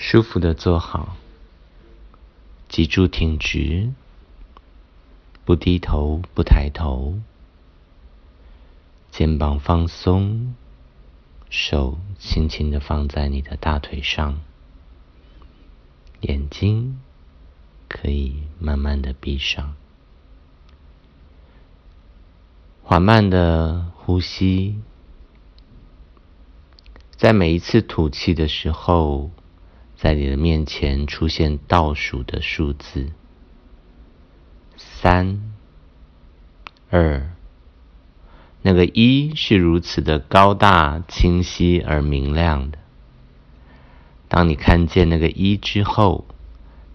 舒服的坐好，脊柱挺直，不低头不抬头，肩膀放松，手轻轻的放在你的大腿上，眼睛可以慢慢的闭上，缓慢的呼吸，在每一次吐气的时候。在你的面前出现倒数的数字，三、二，那个一是如此的高大、清晰而明亮的。当你看见那个一之后，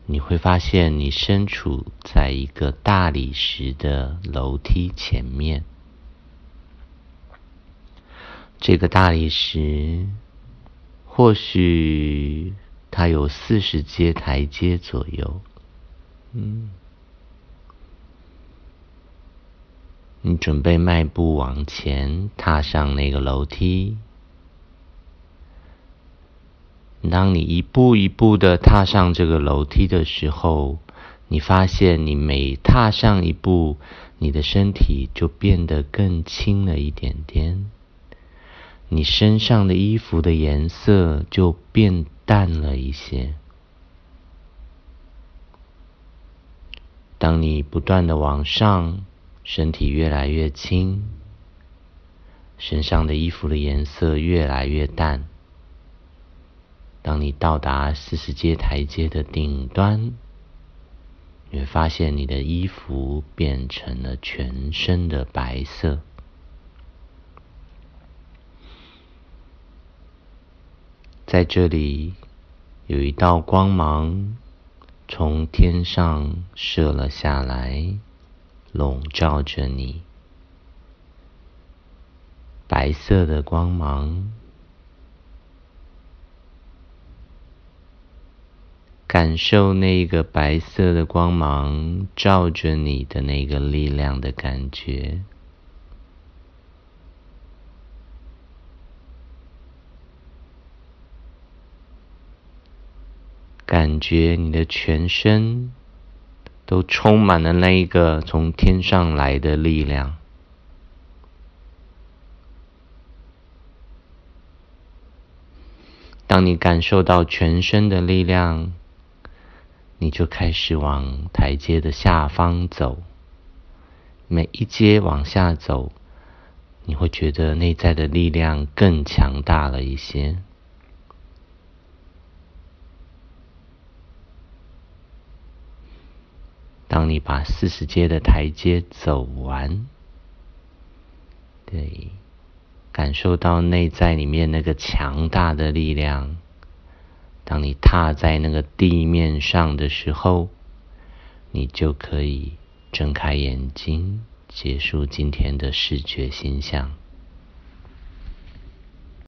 你会发现你身处在一个大理石的楼梯前面。这个大理石，或许。它有四十阶台阶左右，嗯，你准备迈步往前，踏上那个楼梯。当你一步一步的踏上这个楼梯的时候，你发现你每踏上一步，你的身体就变得更轻了一点点，你身上的衣服的颜色就变。淡了一些。当你不断的往上，身体越来越轻，身上的衣服的颜色越来越淡。当你到达四十阶台阶的顶端，你会发现你的衣服变成了全身的白色。在这里，有一道光芒从天上射了下来，笼罩着你。白色的光芒，感受那个白色的光芒照着你的那个力量的感觉。感觉你的全身都充满了那一个从天上来的力量。当你感受到全身的力量，你就开始往台阶的下方走。每一阶往下走，你会觉得内在的力量更强大了一些。当你把四十阶的台阶走完，对，感受到内在里面那个强大的力量。当你踏在那个地面上的时候，你就可以睁开眼睛，结束今天的视觉形象。